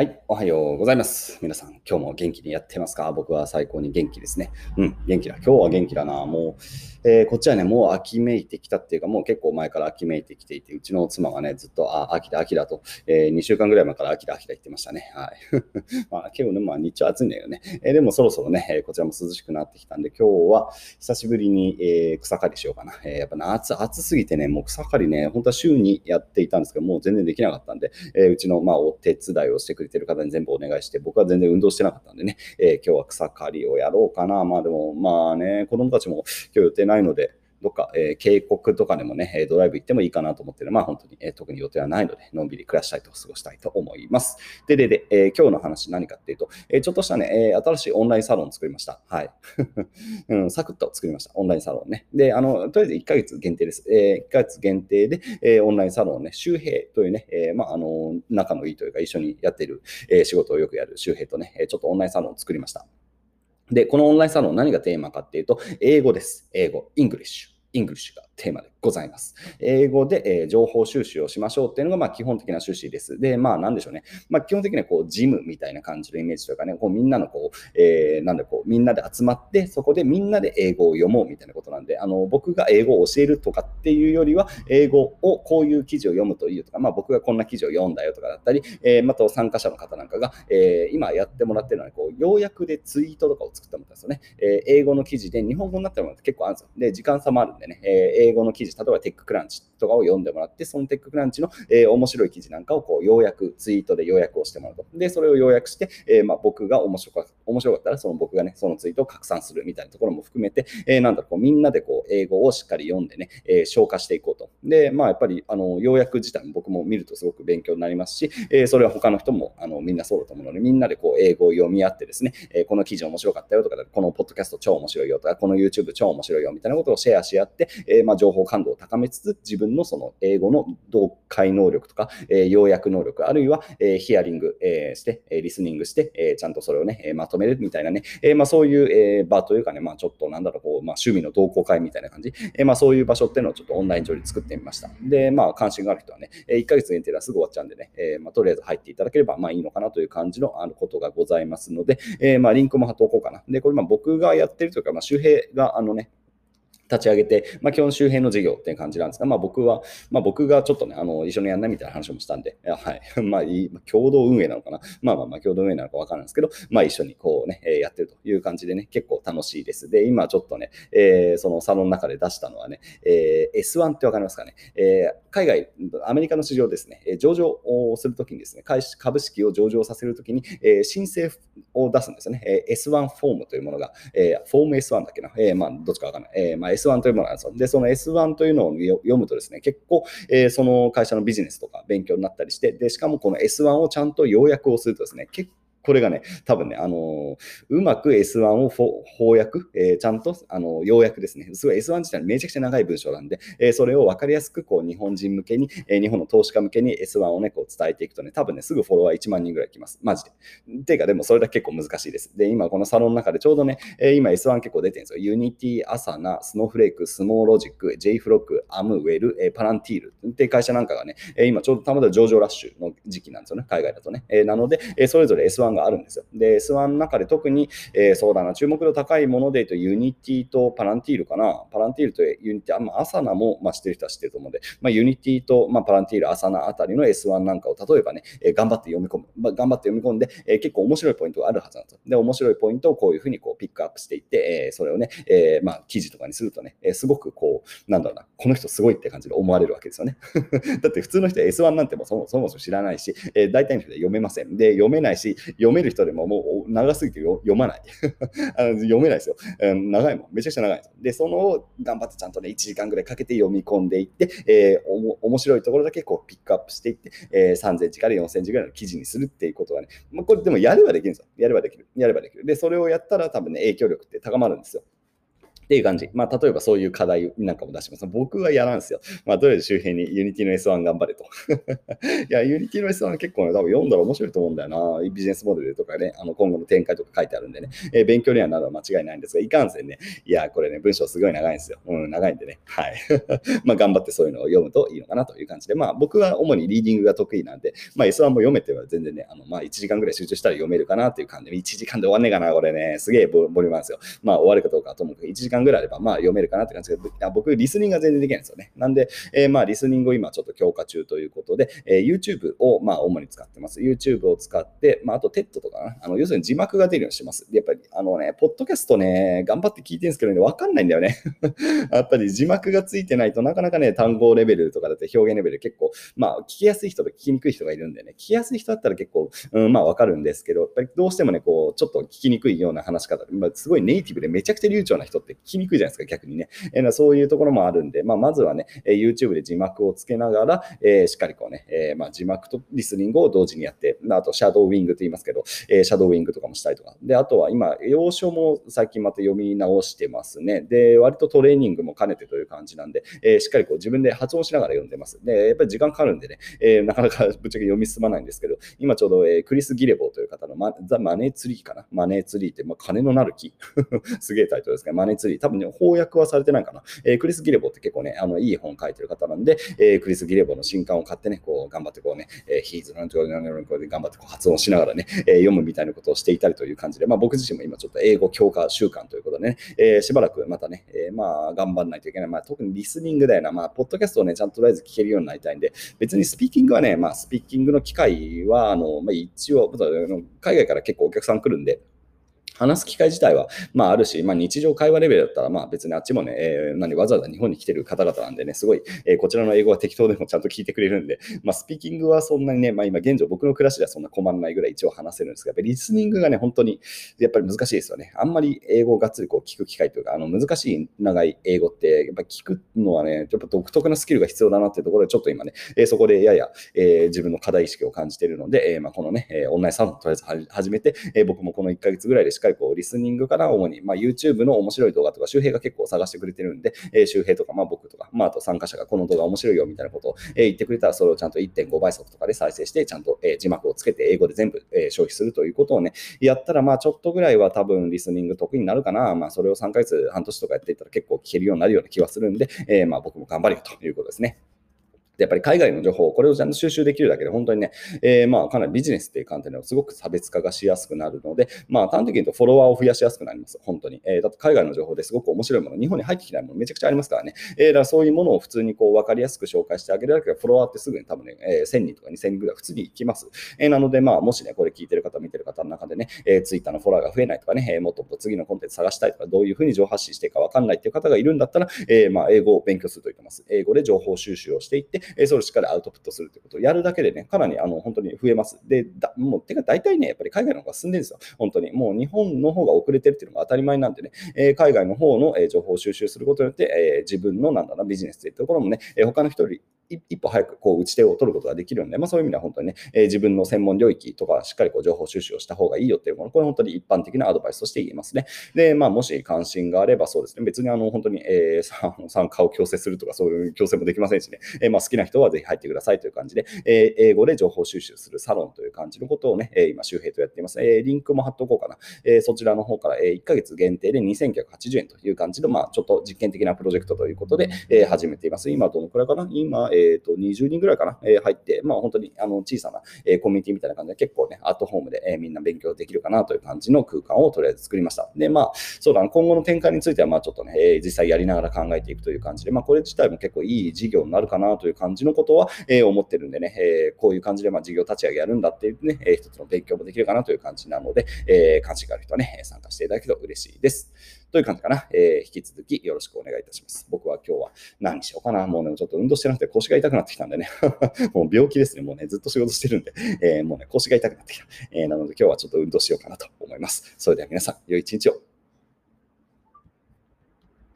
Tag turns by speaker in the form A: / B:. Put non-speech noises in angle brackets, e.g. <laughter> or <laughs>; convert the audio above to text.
A: はい、おはようございます。皆さん、今日も元気にやってますか？僕は最高に元気ですね。うん、元気だ。今日は元気だな。もう、えー、こっちはね、もう秋めいてきたっていうか、もう結構前から秋めいてきていて、うちの妻がね、ずっと、あ、秋だ、秋だと、えー、2週間ぐらい前から秋だ、秋だ言ってましたね。はい。<laughs> まあ、今日ね、まあ、日中暑いんだよね。えー、でもそろそろね、えこちらも涼しくなってきたんで、今日は久しぶりに、え草刈りしようかな。えやっぱ夏、暑すぎてね、もう草刈りね、本当は週にやっていたんですけど、もう全然できなかったんで、えうちの、まあ、お手伝いをしてくれてる方に全部お願いして、僕は全然運動してなかったんでね、えー、今日は草刈りをやろうかな。まあでも、まあね、子供たちも今日予定ないので、どっか、えー、渓谷とかでもね、ドライブ行ってもいいかなと思ってる。まあ本当に、えー、特に予定はないので、のんびり暮らしたいと過ごしたいと思います。で、で、で、えー、今日の話何かっていうと、えー、ちょっとしたね、えー、新しいオンラインサロン作りました。はい。<laughs> うん、サクッと作りました。オンラインサロンね。で、あの、とりあえず1ヶ月限定です。えー、1ヶ月限定で、えー、オンラインサロンね、周平というね、えー、まあ、あの、仲のいいというか一緒にやっている、えー、仕事をよくやる周平とね、ちょっとオンラインサロンを作りました。で、このオンラインサロン何がテーマかっていうと、英語です。英語、 English。English が。テーマでございます。英語で、え、情報収集をしましょうっていうのが、まあ、基本的な趣旨です。で、まあ、なんでしょうね。まあ、基本的には、こう、ジムみたいな感じのイメージとかね、こう、みんなの、こう、えー、なんで、こう、みんなで集まって、そこでみんなで英語を読もうみたいなことなんで、あの、僕が英語を教えるとかっていうよりは、英語をこういう記事を読むといいよとか、まあ、僕がこんな記事を読んだよとかだったり、えー、また参加者の方なんかが、えー、今やってもらってるのは、こう、要約でツイートとかを作ってもらったんですよね。えー、英語の記事で日本語になってるものって結構あるんですよ。で、時間差もあるんでね、えー、英語の記事、例えば TechCrunch とかを読んでもらって、その TechCrunch の、えー、面白い記事なんかをこう要約、ツイートで要約をしてもらうと。で、それを要約して、えー、まあ、僕が面白か面白かったら、その僕がね、そのツイートを拡散するみたいなところも含めて、えー、なんだろう、こうみんなでこう英語をしっかり読んでね、え消化していこうと。で、まあ、やっぱり、あの、要約自体も僕も見るとすごく勉強になりますし、えそれは他の人もあのみんなそうだと思うので、みんなでこう英語を読み合ってですね、えこの記事面白かったよとか、このポッドキャスト超面白いよとか、この YouTube 超面白いよみたいなことをシェアし合って、えまあ、情報感度を高めつつ、自分のその英語の読解能力とか、えー、要約能力、あるいは、えー、ヒアリング、えー、して、えリスニングして、えちゃんとそれをね、えまとめるみたいなね、えまあ、そういう、え場というかね、まあ、ちょっとなんだろう、こうまあ、趣味の同好会みたいな感じ、えまあ、そういう場所っていうのをちょっとオンライン上に作ってみました。で、まあ、関心がある人はね、1ヶ月限定ではすぐ終わっちゃうんでね、えまあ、とりあえず入っていただければまあいいのかなという感じのあることがございますので、えまあ、リンクも貼っておこうかな。で、これまあ僕がやってるというか、まあ、周平があのね、立ち上げて、まあ、基本周辺の事業っていう感じなんですが、まあ、僕は、まあ、僕がちょっとね、あの、一緒にやんないみたいな話もしたんで、はい。<laughs> まあ、いい、共同運営なのかな。まあまあまあ、共同運営なのかわからないんですけど、まあ、一緒にこうね、えやってるという感じでね、結構楽しいです。で、今ちょっとね、えー、そのサロンの中で出したのはね、えー、S1 ってわかりますかね。えー、海外、アメリカの市場ですね、上場をするときにですね、株式を上場させるときに、え申請を出すんですよね。え S1 フォームというものが、えフォーム S1 だっけな？えまあ、どっちかわかんない。えまあ、S1 というものがあるんですよ。で、その S1 というのを読むとですね、結構、えー、その会社のビジネスとか勉強になったりして、で、しかもこの S1 をちゃんと要約をするとですね、結これがね、多分ね、あの、うまく S1 を翻訳、えー、ちゃんと、あのー、要約ですね。すごい S1 自体めちゃくちゃ長い文章なんで、えそれを分かりやすく、こう、日本人向けに、え日本の投資家向けに S1 をね、こう伝えていくとね、多分ね、すぐフォロワー1万人ぐらい来ます。マジで。ていうか、でもそれだけ結構難しいです。で、今このサロンの中でちょうどね、え今 S1 結構出てるんですよ。Unity、 Asana、Snowflake、Sumo Logic、JFrog、 Amwell、え Palantir っていう会社なんかがね、え今ちょうどたまたま上場ラッシュの時期なんですよね。海外だとね。えなので、えそれぞれ S1 があるんですよ。で、S1 の中で特に、えー、そうだな、注目度高いもので言うと、 Unityと Palantirかな。 Palantirと Unity、あまあ、 Asanaも、まあ、知ってる人は知ってると思うんで、まあ、 Unityと、まあ、 Palantir、Asanaあたりの S1 なんかを例えばね、えー、頑張って読み込む、まあ、頑張って読み込んで、えー、結構面白いポイントがあるはずなんですよ。で、面白いポイントをこういうふうにこうピックアップしていって、えー、それをね、えー、まあ、記事とかにするとね、えー、すごくこう、なんだろうな、この人すごいって感じで思われるわけですよね。<laughs> だって普通の人は S1 なんてもそもそも知らないし、えー、大体の人は読めません。で、読めないし、読める人でももう長すぎて読まない <laughs> あの。読めないですよ、うん。長いもん。めちゃくちゃ長いです。で、その頑張ってちゃんとね、1時間ぐらいかけて読み込んでいって、えー、おも面白いところだけこうピックアップしていって、えー、3センチから4センチぐらいの記事にするっていうことがね、まあ、これでもやればできるんですよ。やればできる。やればできる。で、それをやったら多分ね、影響力って高まるんですよ。っていう感じ。まあ、例えばそういう課題なんかも出します。僕はやらんすよ。まあ、とりあえず周辺に Unity の S1 頑張れと。<laughs> いや、Unity の S1 結構ね、多分読んだら面白いと思うんだよな。ビジネスモデルとかね、あの今後の展開とか書いてあるんでね、えー、勉強にはなるは間違いないんですが、いかんせんね、いや、これね、文章すごい長いんですよ。うん、長いんでね。はい。<laughs> まあ、頑張ってそういうのを読むといいのかなという感じで、まあ、僕は主にリーディングが得意なんで、まあ、S1 も読めては全然ね、あの、まあ、1時間ぐらい集中したら読めるかなという感じで、1時間で終わんねえかな、これね、すげえボリュームなんですよ。まあ、終わるかどうかともかく1時間ぐらいあれば、まあ、読めるかなって感じで、僕、リスニングが全然できないんですよね。なんで、えー、まあ、リスニングを今ちょっと強化中ということで、えー、YouTube をまあ主に使ってます。YouTube を使って、まあ、あと TED とかな。あの要するに字幕が出るようにしてます。やっぱり、あのね、ポッドキャストね、頑張って聞いてるんですけどね、わかんないんだよね。<laughs> やっぱり字幕がついてないとなかなかね、単語レベルとかだって表現レベル結構、まあ、聞きやすい人と聞きにくい人がいるんでね、聞きやすい人だったら結構、うん、まあわかるんですけど、やっぱりどうしてもね、こう、ちょっと聞きにくいような話し方、まあ、すごいネイティブでめちゃくちゃ流暢な人って聞きにくいじゃないですか、逆にね。えー、そういうところもあるんで、まあ、まずはね、え YouTube で字幕をつけながら、えー、しっかりこうね、えー、まあ、字幕とリスニングを同時にやって、あと、シャドーウィングと言いますけど、えー、シャドーウィングとかもしたりとか。で、あとは今、要所も最近また読み直してますね。で、割とトレーニングも兼ねてという感じなんで、えー、しっかりこう自分で発音しながら読んでます。で、やっぱり時間かかるんでね、えー、なかなかぶっちゃけ読み進まないんですけど、今ちょうど、えー、クリス・ギレボーという方のマザ・マネーツリーかな。マネーツリーって、まあ、金のなる木。<laughs> すげえタイトルですね。マネーツリー。多分ね、翻訳はされてないかな。えー、クリス・ギレボーって結構ね、あのいい本書いてる方なんで、えー、クリス・ギレボーの新刊を買ってね、こう頑張ってこうね、えー、ヒーズなんてなんてこう頑張ってこう発音しながらね、えー、読むみたいなことをしていたりという感じで、まあ、僕自身も今ちょっと英語強化習慣ということでね、えー、しばらくまたね、えー、まあ頑張らないといけない。まあ、特にリスニングだよな、まあ、ポッドキャストをね、ちゃんととりあえず聞けるようになりたいんで、別にスピーキングはね、まあ、スピーキングの機会は、あの、まあ、一応、海外から結構お客さん来るんで、話す機会自体は、まあ、あるし、まあ、日常会話レベルだったら、まあ、別にあっちもね、えー、何わざわざ日本に来てる方々なんでね、すごい、えー、こちらの英語は適当でもちゃんと聞いてくれるんで、まあ、スピーキングはそんなにね、まあ、今現状僕の暮らしではそんな困らないぐらい一応話せるんですが、リスニングがね、本当にやっぱり難しいですよね。あんまり英語をがっつりこう聞く機会というか、あの難しい長い英語って、やっぱ聞くのはね、やっぱ独特なスキルが必要だなっていうところで、ちょっと今ね、えー、そこでやや、えー、自分の課題意識を感じているので、えーまあ、このね、えー、オンラインサロンとりあえず始めて、えー、僕もこの1ヶ月ぐらいでしっかりこうリスニングから主に、まあ、YouTube の面白い動画とか、周平が結構探してくれてるんで、えー、周平とか、まあ、僕とか、まあ、あと参加者がこの動画面白いよみたいなことを、えー、言ってくれたら、それをちゃんと1.5倍速とかで再生して、ちゃんと、えー、字幕をつけて英語で全部、えー、消費するということをね、やったら、まあ、ちょっとぐらいは多分リスニング得意になるかな。まあ、それを3ヶ月、半年とかやっていったら結構聞けるようになるような気はするんで、えー、まあ、僕も頑張るよということですね。やっぱり海外の情報、これをちゃんと収集できるだけで、本当にね、えー、まあかなりビジネスっていう観点ではすごく差別化がしやすくなるので、まあ端的に言うとフォロワーを増やしやすくなります。本当に。えー、だって海外の情報ですごく面白いもの、日本に入ってきないものめちゃくちゃありますからね。えー、だからそういうものを普通にこう分かりやすく紹介してあげるだけで、フォロワーってすぐに多分ね、えー、1000人とか2000人ぐらい普通に行きます。えー、なので、まあもしね、これ聞いてる方、見てる方の中でね、えー、Twitter のフォロワーが増えないとかね、えー、もっともっと次のコンテンツ探したいとか、どういうふうに情報発信していいか分かんないっていう方がいるんだったら、えー、まあ英語を勉強すると言ってます。英語で情報収集をしていって、それをしっかりアウトプットするということをやるだけでね、かなりあの本当に増えます。で、だもう、てか大体ね、やっぱり海外の方が進んでるんですよ。本当に。もう日本の方が遅れてるっていうのが当たり前なんでね、えー、海外の方の、え情報を収集することによって、えー、自分のなんだな、ビジネスというところもね、え他の人より一歩早くこう打ち手を取ることができるので、まあ、そういう意味では本当にね、えー、自分の専門領域とかしっかりこう情報収集をした方がいいよっていうもの、これ本当に一般的なアドバイスとして言えますね。で、まあ、もし関心があればそうですね、別にあの本当に、えー、参加を強制するとかそういう強制もできませんしね、えー、まあ好きな人はぜひ入ってくださいという感じで、えー、英語で情報収集するサロンという感じのことをね、えー、今周平とやっています。えー、リンクも貼っておこうかな。えー、そちらの方から、えー、1ヶ月限定で2980円という感じの、まあ、ちょっと実験的なプロジェクトということで、えー、始めています。今どのくらいかな？今、えっ、ー、と、20人ぐらいかな、えー、入って、まあ本当にあの小さな、えー、コミュニティみたいな感じで結構ね、アットホームで、えー、みんな勉強できるかなという感じの空間をとりあえず作りました。で、まあ、そうだな、今後の展開については、まあちょっとね、えー、実際やりながら考えていくという感じで、まあこれ自体も結構いい事業になるかなという感じのことは、えー、思ってるんでね、えー、こういう感じで、まあ事業立ち上げやるんだっていうね、えー、一つの勉強もできるかなという感じなので、えー、関心がある人はね、参加していただけると嬉しいです。という感じかな。えー、引き続きよろしくお願いいたします。僕は今日は何しようかな。もうね、ちょっと運動してなくて腰が痛くなってきたんでね。<laughs> もう病気ですね。もうね、ずっと仕事してるんで、えー、もうね、腰が痛くなってきた。えー、なので今日はちょっと運動しようかなと思います。それでは皆さん、良い一日を。